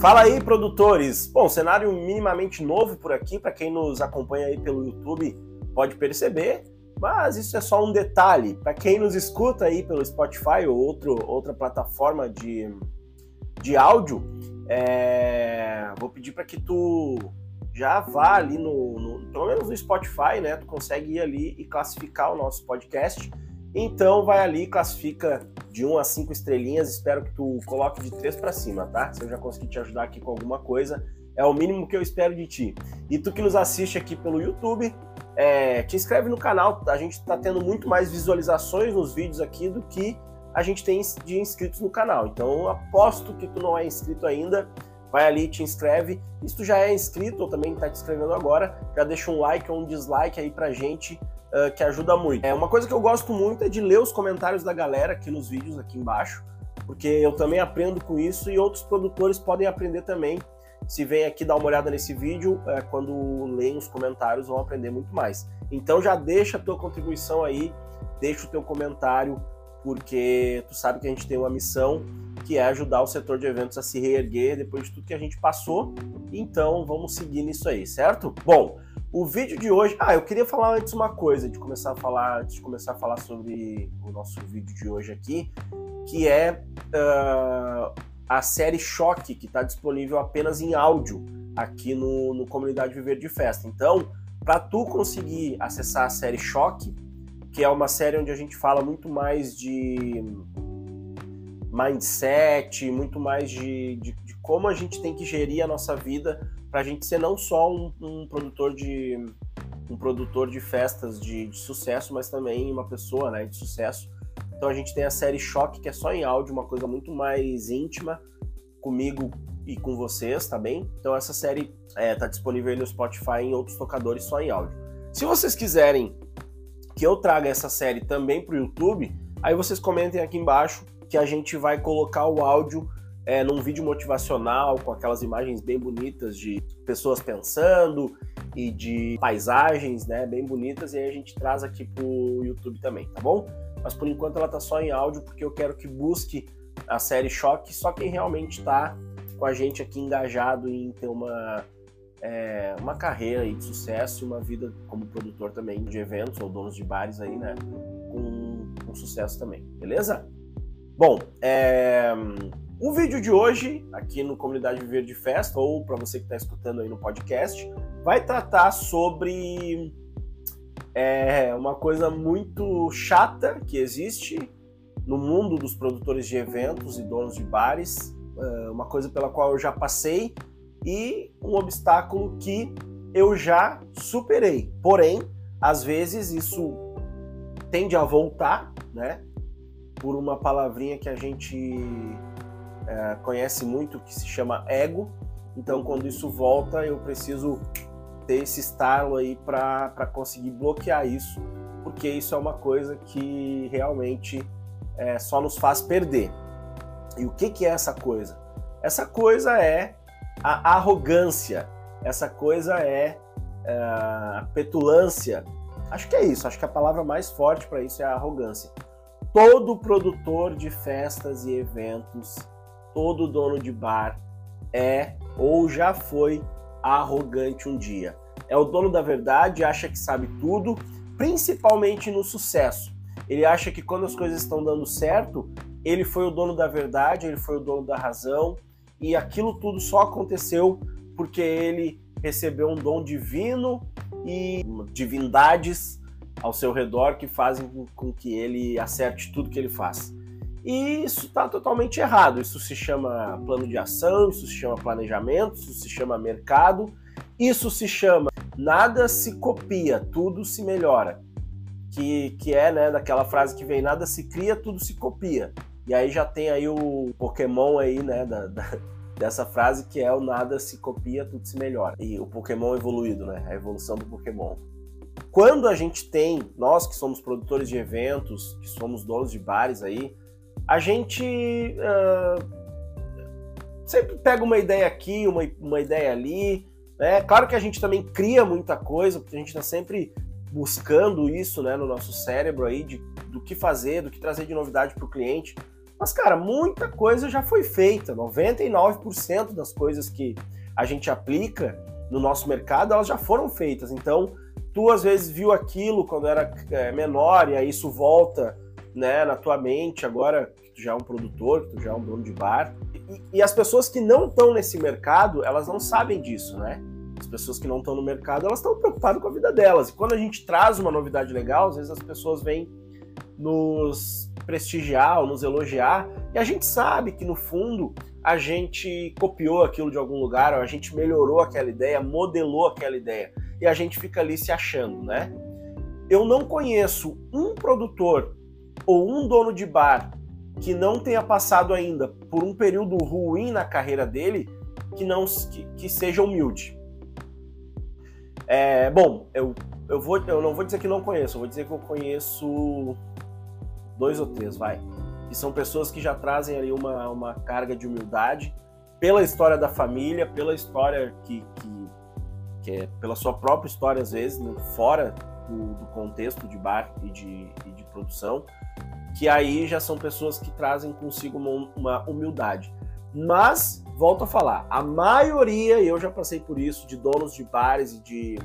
Fala aí, produtores! Bom, cenário minimamente novo por aqui, para quem nos acompanha aí pelo YouTube pode perceber, mas isso é só um detalhe. Para quem nos escuta aí pelo Spotify ou outro, outra plataforma de, de áudio, é... vou pedir para que tu já vá ali no, no, pelo menos no Spotify, né? Tu consegue ir ali e classificar o nosso podcast. Então vai ali, classifica de 1 a 5 estrelinhas. Espero que tu coloque de 3 para cima, tá? Se eu já conseguir te ajudar aqui com alguma coisa, é o mínimo que eu espero de ti. E tu que nos assiste aqui pelo YouTube, é, te inscreve no canal. A gente está tendo muito mais visualizações nos vídeos aqui do que a gente tem de inscritos no canal. Então aposto que tu não é inscrito ainda vai ali, te inscreve. E se tu já é inscrito ou também está te inscrevendo agora, já deixa um like ou um dislike aí pra gente, uh, que ajuda muito. É uma coisa que eu gosto muito é de ler os comentários da galera aqui nos vídeos aqui embaixo, porque eu também aprendo com isso e outros produtores podem aprender também. Se vem aqui dar uma olhada nesse vídeo, é, quando leem os comentários vão aprender muito mais. Então já deixa a tua contribuição aí, deixa o teu comentário, porque tu sabe que a gente tem uma missão que é ajudar o setor de eventos a se reerguer depois de tudo que a gente passou. Então vamos seguir nisso aí, certo? Bom, o vídeo de hoje. Ah, eu queria falar antes uma coisa, de começar a falar, antes de começar a falar sobre o nosso vídeo de hoje aqui, que é uh, a série Choque, que está disponível apenas em áudio aqui no, no Comunidade Viver de Festa. Então, para tu conseguir acessar a série Choque, que é uma série onde a gente fala muito mais de mindset, muito mais de, de, de como a gente tem que gerir a nossa vida para a gente ser não só um, um, produtor de um produtor de festas de, de, sucesso, mas também uma pessoa né, de sucesso. Então a gente tem a série Choque, que é só em áudio, uma coisa muito mais íntima comigo e com vocês, tá bem? Então essa série é, tá disponível no Spotify e em outros tocadores só em áudio. Se vocês quiserem que eu traga essa série também para o YouTube, aí vocês comentem aqui embaixo que a gente vai colocar o áudio é, num vídeo motivacional com aquelas imagens bem bonitas de pessoas pensando e de paisagens, né, bem bonitas, e aí a gente traz aqui pro YouTube também, tá bom? Mas por enquanto ela tá só em áudio porque eu quero que busque a série Choque só quem realmente tá com a gente aqui engajado em ter uma é, uma carreira de sucesso uma vida como produtor também de eventos ou donos de bares aí, né? Com, com sucesso também, beleza? Bom, é, o vídeo de hoje, aqui no Comunidade Viver de Festa, ou para você que está escutando aí no podcast, vai tratar sobre é, uma coisa muito chata que existe no mundo dos produtores de eventos e donos de bares, é, uma coisa pela qual eu já passei e um obstáculo que eu já superei. Porém, às vezes isso tende a voltar, né? Por uma palavrinha que a gente é, conhece muito, que se chama ego. Então, quando isso volta, eu preciso ter esse estalo aí para conseguir bloquear isso, porque isso é uma coisa que realmente é, só nos faz perder. E o que, que é essa coisa? Essa coisa é a arrogância, essa coisa é, é a petulância. Acho que é isso, acho que a palavra mais forte para isso é a arrogância. Todo produtor de festas e eventos, todo dono de bar é ou já foi arrogante um dia. É o dono da verdade, acha que sabe tudo, principalmente no sucesso. Ele acha que quando as coisas estão dando certo, ele foi o dono da verdade, ele foi o dono da razão, e aquilo tudo só aconteceu porque ele recebeu um dom divino e divindades ao seu redor que fazem com que ele acerte tudo que ele faz. E isso está totalmente errado. Isso se chama plano de ação, isso se chama planejamento, isso se chama mercado, isso se chama nada se copia, tudo se melhora. Que, que é né, daquela frase que vem nada se cria, tudo se copia. E aí já tem aí o Pokémon aí, né, da, da, dessa frase que é o nada se copia, tudo se melhora. E o Pokémon evoluído, né, a evolução do Pokémon. Quando a gente tem, nós que somos produtores de eventos, que somos donos de bares aí, a gente uh, sempre pega uma ideia aqui, uma, uma ideia ali, né? Claro que a gente também cria muita coisa, porque a gente está sempre buscando isso né, no nosso cérebro aí, de, do que fazer, do que trazer de novidade para o cliente Mas, cara, muita coisa já foi feita. 99% das coisas que a gente aplica no nosso mercado, elas já foram feitas. Então, tu às vezes viu aquilo quando era é, menor e aí isso volta né, na tua mente agora que tu já é um produtor, que tu já é um dono de bar. E, e as pessoas que não estão nesse mercado, elas não sabem disso, né? As pessoas que não estão no mercado, elas estão preocupadas com a vida delas. E quando a gente traz uma novidade legal, às vezes as pessoas vêm nos prestigiar ou nos elogiar, e a gente sabe que no fundo a gente copiou aquilo de algum lugar, ou a gente melhorou aquela ideia, modelou aquela ideia, e a gente fica ali se achando, né? Eu não conheço um produtor ou um dono de bar que não tenha passado ainda por um período ruim na carreira dele que não que, que seja humilde. É, bom, eu, eu, vou, eu não vou dizer que não conheço, eu vou dizer que eu conheço dois ou três, vai. E são pessoas que já trazem ali uma, uma carga de humildade pela história da família, pela história que, que, que é pela sua própria história, às vezes, né, fora do, do, contexto de bar e de, e de produção, que aí já são pessoas que trazem consigo uma, uma humildade. Mas, volto a falar, a maioria, e eu já passei por isso, de donos de bares e de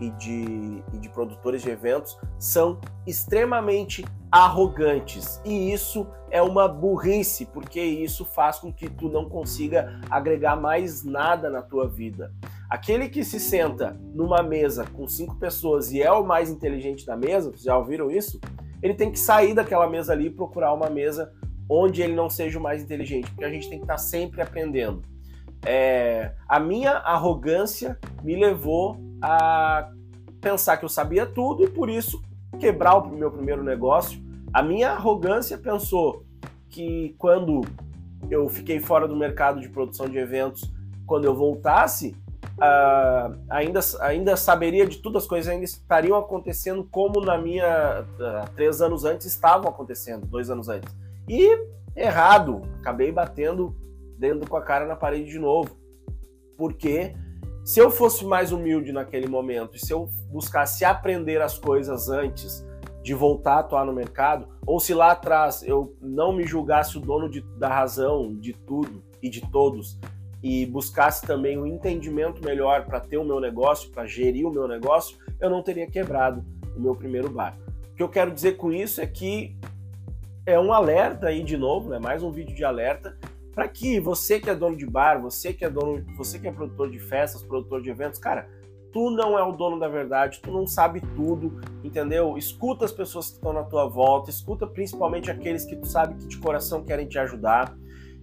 e de, e de produtores de eventos são extremamente arrogantes. E isso é uma burrice, porque isso faz com que tu não consiga agregar mais nada na tua vida. Aquele que se senta numa mesa com cinco pessoas e é o mais inteligente da mesa, vocês já ouviram isso? Ele tem que sair daquela mesa ali e procurar uma mesa onde ele não seja o mais inteligente, porque a gente tem que estar sempre aprendendo. É, a minha arrogância me levou a pensar que eu sabia tudo e por isso quebrar o meu primeiro negócio. A minha arrogância pensou que quando eu fiquei fora do mercado de produção de eventos, quando eu voltasse, uh, ainda, ainda saberia de tudo, as coisas ainda estariam acontecendo como na minha uh, três anos antes estavam acontecendo, dois anos antes. E errado, acabei batendo dentro com a cara na parede de novo, porque se eu fosse mais humilde naquele momento e se eu buscasse aprender as coisas antes de voltar a atuar no mercado, ou se lá atrás eu não me julgasse o dono de, da razão de tudo e de todos e buscasse também um entendimento melhor para ter o meu negócio, para gerir o meu negócio, eu não teria quebrado o meu primeiro bar. O que eu quero dizer com isso é que é um alerta aí de novo, né? mais um vídeo de alerta para que você que é dono de bar, você que é dono, você que é produtor de festas, produtor de eventos, cara, tu não é o dono da verdade, tu não sabe tudo, entendeu? Escuta as pessoas que estão na tua volta, escuta principalmente aqueles que tu sabe que de coração querem te ajudar.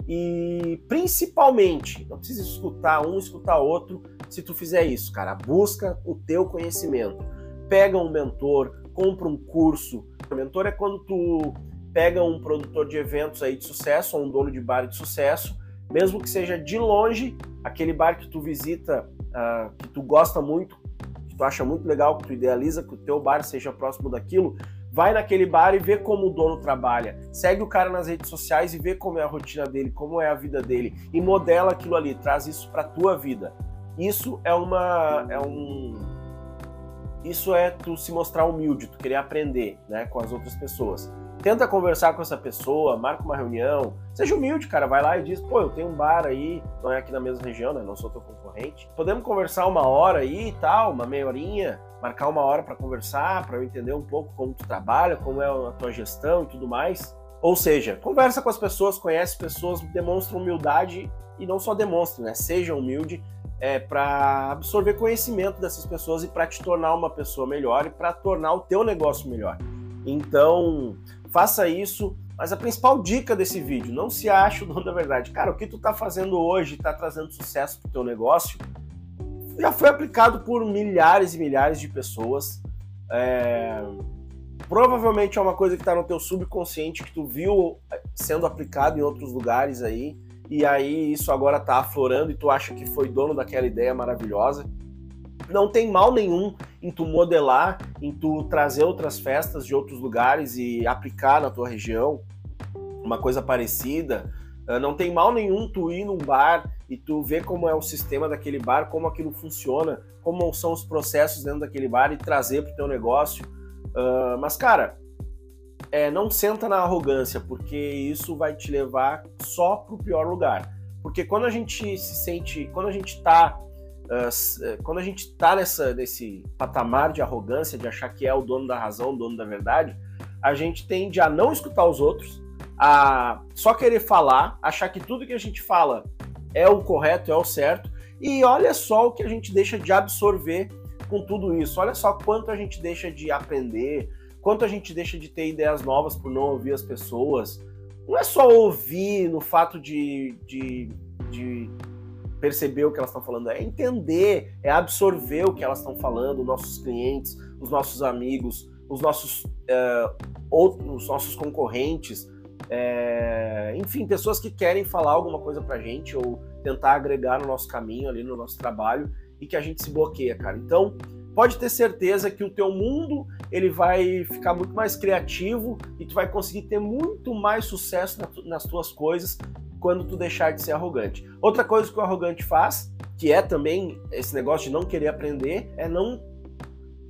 E principalmente, não precisa escutar um, escutar outro, se tu fizer isso, cara, busca o teu conhecimento. Pega um mentor, compra um curso. O mentor é quando tu pega um produtor de eventos aí de sucesso, ou um dono de bar de sucesso, mesmo que seja de longe, aquele bar que tu visita, uh, que tu gosta muito, que tu acha muito legal, que tu idealiza que o teu bar seja próximo daquilo, vai naquele bar e vê como o dono trabalha. Segue o cara nas redes sociais e vê como é a rotina dele, como é a vida dele e modela aquilo ali, traz isso para tua vida. Isso é uma é um isso é tu se mostrar humilde, tu querer aprender, né, com as outras pessoas tenta conversar com essa pessoa, marca uma reunião, seja humilde, cara, vai lá e diz, pô, eu tenho um bar aí, não é aqui na mesma região, né, não sou teu concorrente, podemos conversar uma hora aí e tal, uma meia horinha, marcar uma hora para conversar, para eu entender um pouco como tu trabalha, como é a tua gestão e tudo mais. Ou seja, conversa com as pessoas, conhece pessoas, demonstra humildade e não só demonstre, né, seja humilde é, para absorver conhecimento dessas pessoas e para te tornar uma pessoa melhor e para tornar o teu negócio melhor. Então, faça isso. Mas a principal dica desse vídeo, não se ache o dono da verdade. Cara, o que tu está fazendo hoje está trazendo sucesso para o teu negócio, já foi aplicado por milhares e milhares de pessoas. É... Provavelmente é uma coisa que está no teu subconsciente, que tu viu sendo aplicado em outros lugares aí, e aí isso agora está aflorando e tu acha que foi dono daquela ideia maravilhosa não tem mal nenhum em tu modelar, em tu trazer outras festas de outros lugares e aplicar na tua região uma coisa parecida. Ah, não tem mal nenhum tu ir num bar e tu ver como é o sistema daquele bar, como aquilo funciona, como são os processos dentro daquele bar e trazer para o teu negócio. Uh, mas, cara, é, não senta na arrogância, porque isso vai te levar só para o pior lugar. Porque quando a gente se sente, quando a gente está uh, quando a gente tá nessa, nesse patamar de arrogância, de achar que é o dono da razão, o dono da verdade, a gente tende a não escutar os outros, a só querer falar, achar que tudo que a gente fala é o correto, é o certo, e olha só o que a gente deixa de absorver com tudo isso. Olha só quanto a gente deixa de aprender, quanto a gente deixa de ter ideias novas por não ouvir as pessoas. Não é só ouvir no fato de, de, de perceber o que elas estão falando, é entender, é absorver o que elas estão falando, nossos clientes, os nossos amigos, os nossos, uh, outros, os nossos concorrentes, é, enfim, pessoas que querem falar alguma coisa pra gente ou tentar agregar no nosso caminho ali, no nosso trabalho e que a gente se bloqueia, cara. Então, pode ter certeza que o teu mundo ele vai ficar muito mais criativo e tu vai conseguir ter muito mais sucesso nas tuas coisas quando tu deixar de ser arrogante. Outra coisa que o arrogante faz, que é também esse negócio de não querer aprender, é não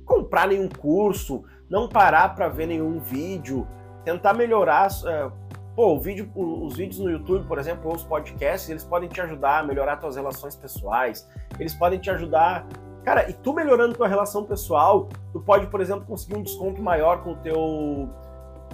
comprar nenhum curso, não parar para ver nenhum vídeo, tentar melhorar. É, pô, vídeo, os vídeos no YouTube, por exemplo, ou os podcasts, eles podem te ajudar a melhorar tuas relações pessoais, eles podem te ajudar Cara, e tu melhorando tua relação pessoal, tu pode, por exemplo, conseguir um desconto maior com o teu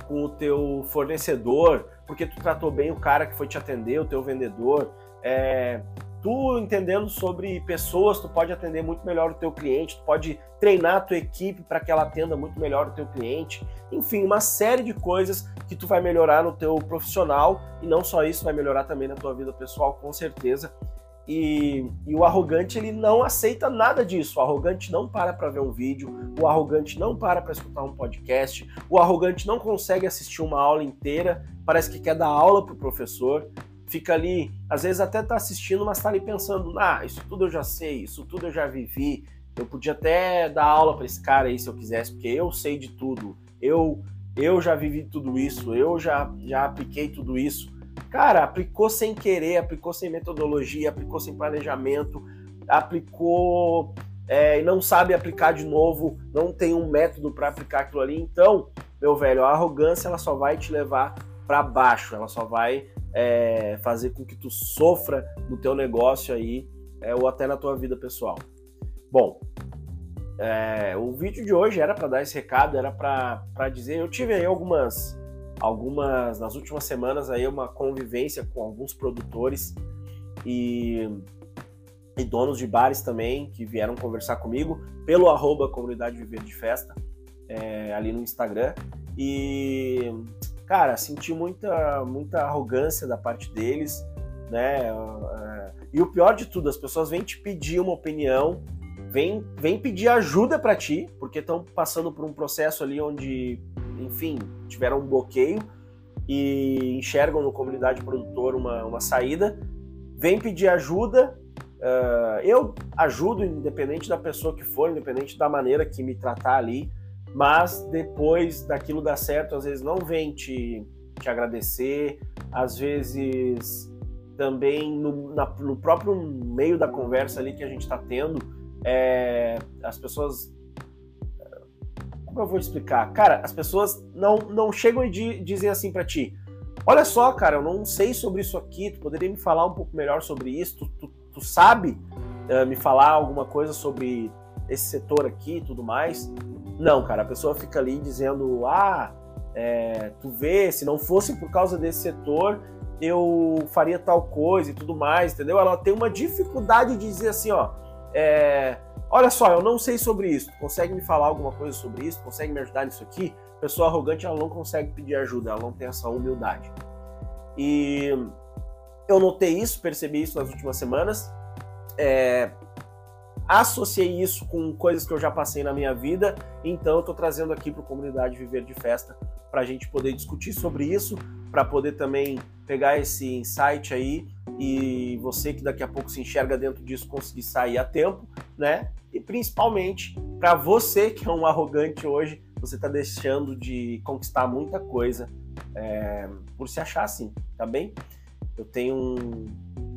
com o teu fornecedor, porque tu tratou bem o cara que foi te atender, o teu vendedor. É, tu entendendo sobre pessoas, tu pode atender muito melhor o teu cliente, tu pode treinar a tua equipe para que ela atenda muito melhor o teu cliente. Enfim, uma série de coisas que tu vai melhorar no teu profissional e não só isso, vai melhorar também na tua vida pessoal, com certeza. E, e, o arrogante ele não aceita nada disso. O arrogante não para para ver um vídeo, o arrogante não para para escutar um podcast, o arrogante não consegue assistir uma aula inteira, parece que quer dar aula para o professor, fica ali, às vezes até está assistindo, mas está ali pensando: ah, isso tudo eu já sei, isso tudo eu já vivi, eu podia até dar aula para esse cara aí se eu quisesse, porque eu sei de tudo, eu eu já vivi tudo isso, eu já, já apliquei tudo isso. Cara, aplicou sem querer, aplicou sem metodologia, aplicou sem planejamento, aplicou é, e não sabe aplicar de novo, não tem um método para aplicar aquilo ali. Então, meu velho, a arrogância ela só vai te levar para baixo, ela só vai é, fazer com que tu sofra no teu negócio aí é, ou até na tua vida pessoal. Bom, é, o vídeo de hoje era para dar esse recado, era para dizer, eu tive aí algumas algumas nas últimas semanas aí uma convivência com alguns produtores e, e donos de bares também que vieram conversar comigo pelo arroba comunidade viver de festa é, ali no Instagram. E cara senti muita muita arrogância da parte deles né? É, e o pior de tudo as pessoas vêm te pedir uma opinião vêm, vêm pedir ajuda para ti porque estão passando por um processo ali onde enfim, tiveram um bloqueio e enxergam no comunidade produtor uma, uma saída, vem pedir ajuda. Uh, eu ajudo, independente da pessoa que for, independente da maneira que me tratar ali, mas depois daquilo dar certo, às vezes não vem te, te agradecer, às vezes também no, na, no próprio meio da conversa ali que a gente está tendo, é, as pessoas como eu vou explicar? Cara, as pessoas não, não chegam e dizem assim para ti: Olha só, cara, eu não sei sobre isso aqui, tu poderia me falar um pouco melhor sobre isso? Tu, tu, tu sabe uh, me falar alguma coisa sobre esse setor aqui e tudo mais? Não, cara, a pessoa fica ali dizendo: Ah, é, tu vê, se não fosse por causa desse setor, eu faria tal coisa e tudo mais, entendeu? Ela tem uma dificuldade de dizer assim: Ó, é, Olha só, eu não sei sobre isso. Consegue me falar alguma coisa sobre isso? Consegue me ajudar nisso aqui? Pessoa arrogante, ela não consegue pedir ajuda, ela não tem essa humildade. E eu notei isso, percebi isso nas últimas semanas. É, associei isso com coisas que eu já passei na minha vida, então eu estou trazendo aqui para a comunidade Viver de Festa para a gente poder discutir sobre isso, para poder também pegar esse insight aí e você que daqui a pouco se enxerga dentro disso conseguir sair a tempo, né? E principalmente para você que é um arrogante hoje, você está deixando de conquistar muita coisa é, por se achar assim, tá bem? Eu tenho um,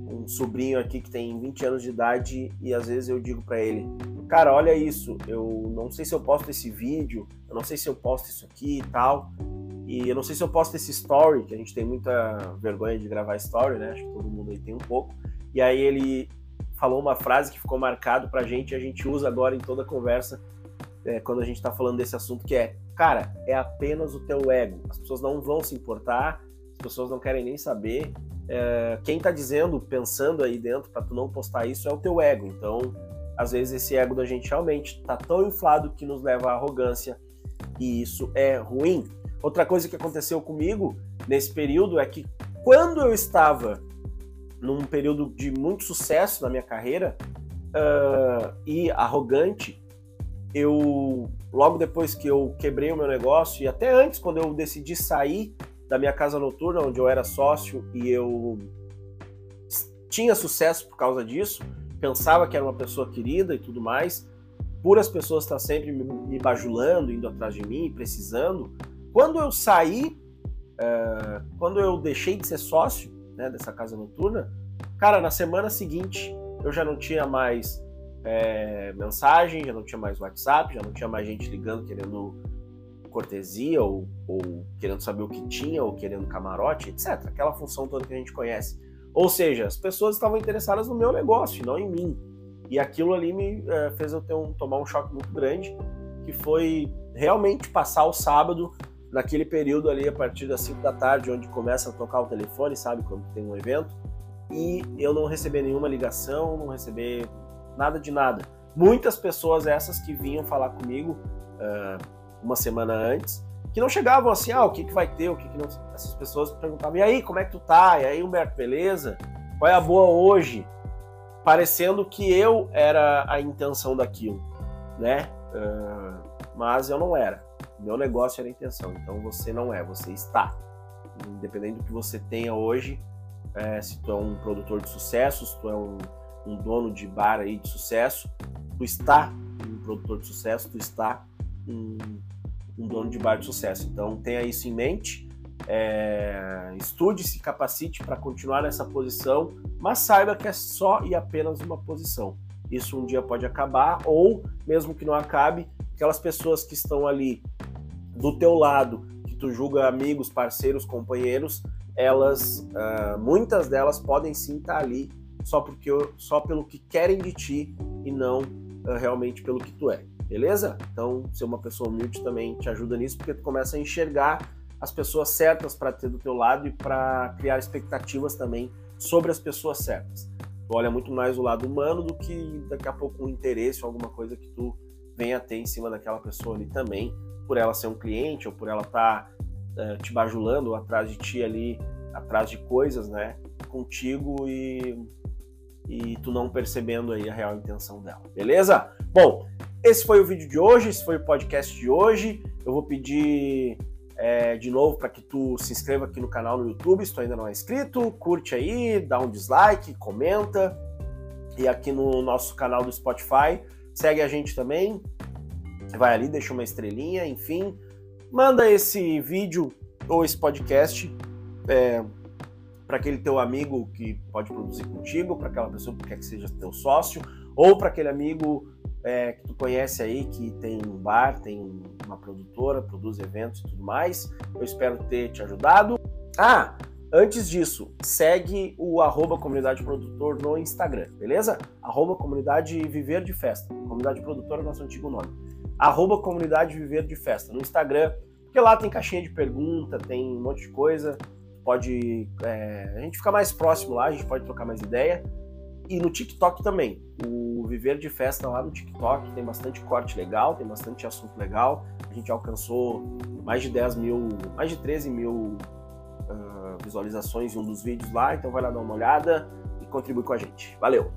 um sobrinho aqui que tem 20 anos de idade e às vezes eu digo para ele, cara, olha isso, eu não sei se eu posto esse vídeo, eu não sei se eu posto isso aqui e tal. E eu não sei se eu posto esse story, que a gente tem muita vergonha de gravar story, né? Acho que todo mundo aí tem um pouco. E aí ele falou uma frase que ficou marcado pra gente e a gente usa agora em toda conversa é, quando a gente tá falando desse assunto, que é, cara, é apenas o teu ego. As pessoas não vão se importar, as pessoas não querem nem saber. É, quem tá dizendo, pensando aí dentro para tu não postar isso é o teu ego. Então, às vezes esse ego da gente realmente tá tão inflado que nos leva à arrogância e isso é ruim. Outra coisa que aconteceu comigo nesse período é que quando eu estava num período de muito sucesso na minha carreira uh, e arrogante, eu logo depois que eu quebrei o meu negócio e até antes quando eu decidi sair da minha casa noturna onde eu era sócio e eu tinha sucesso por causa disso, pensava que era uma pessoa querida e tudo mais, por as pessoas estar sempre me bajulando, indo atrás de mim, precisando, quando eu saí, é, quando eu deixei de ser sócio né, dessa casa noturna, cara, na semana seguinte eu já não tinha mais é, mensagem, já não tinha mais WhatsApp, já não tinha mais gente ligando querendo cortesia ou, ou, querendo saber o que tinha ou querendo camarote, etc. Aquela função toda que a gente conhece. Ou seja, as pessoas estavam interessadas no meu negócio, não em mim. E aquilo ali me é, fez eu um, tomar um choque muito grande, que foi realmente passar o sábado naquele período ali, a partir das 5 da tarde, onde começa a tocar o telefone, sabe, quando tem um evento, e eu não receber nenhuma ligação, não receber nada de nada. Muitas pessoas essas que vinham falar comigo uh, uma semana antes, que não chegavam assim, ah, o que, que vai ter, o que, que não. Essas pessoas perguntavam, e aí, como é que tu tá? E aí, Humberto, beleza? Qual é a boa hoje? Parecendo que eu era a intenção daquilo, né? Uh, mas eu não era. Meu negócio era a intenção, então você não é, você está. Independente do que você tenha hoje, é, se tu é um produtor de sucesso, se tu é um, um dono de bar aí de sucesso, tu está um produtor de sucesso, tu está um, um dono de bar de sucesso. Então tenha isso em mente, é, estude, se capacite para continuar nessa posição, mas saiba que é só e apenas uma posição. Isso um dia pode acabar, ou mesmo que não acabe, aquelas pessoas que estão ali do teu lado, que tu julga amigos, parceiros, companheiros, elas, uh, muitas delas podem sim estar ali só porque só pelo que querem de ti e não uh, realmente pelo que tu é, beleza? Então, ser uma pessoa humilde também te ajuda nisso, porque tu começa a enxergar as pessoas certas para ter do teu lado e para criar expectativas também sobre as pessoas certas. Tu olha muito mais o lado humano do que daqui a pouco um interesse ou alguma coisa que tu venha a ter em cima daquela pessoa ali também, por ela ser um cliente ou por ela estar tá, é, te bajulando atrás de ti ali, atrás de coisas, né, contigo e, e tu não percebendo aí a real intenção dela, beleza? Bom, esse foi o vídeo de hoje, esse foi o podcast de hoje. Eu vou pedir é, de novo para que tu se inscreva aqui no canal no YouTube, se tu ainda não é inscrito, curte aí, dá um dislike, comenta. E aqui no nosso canal do Spotify, segue a gente também, vai ali, deixa uma estrelinha, enfim. Manda esse vídeo ou esse podcast é, para aquele teu amigo que pode produzir contigo, para aquela pessoa que quer que seja teu sócio, ou para aquele amigo é, que tu conhece aí que tem um bar, tem uma produtora, produz eventos e tudo mais. Eu espero ter te ajudado. Ah, antes disso, segue o arroba comunidade produtor no Instagram, beleza? Arroba comunidade viver de festa. Comunidade produtora é nosso antigo nome arroba comunidade Viver de Festa no Instagram, porque lá tem caixinha de pergunta, tem um monte de coisa, pode é, a gente fica mais próximo lá, a gente pode trocar mais ideia. E no TikTok também, o Viver de Festa lá no TikTok tem bastante corte legal, tem bastante assunto legal. A gente alcançou mais de 10 mil, mais de 13 mil uh, visualizações em um dos vídeos lá, então vai lá dar uma olhada e contribui com a gente. Valeu!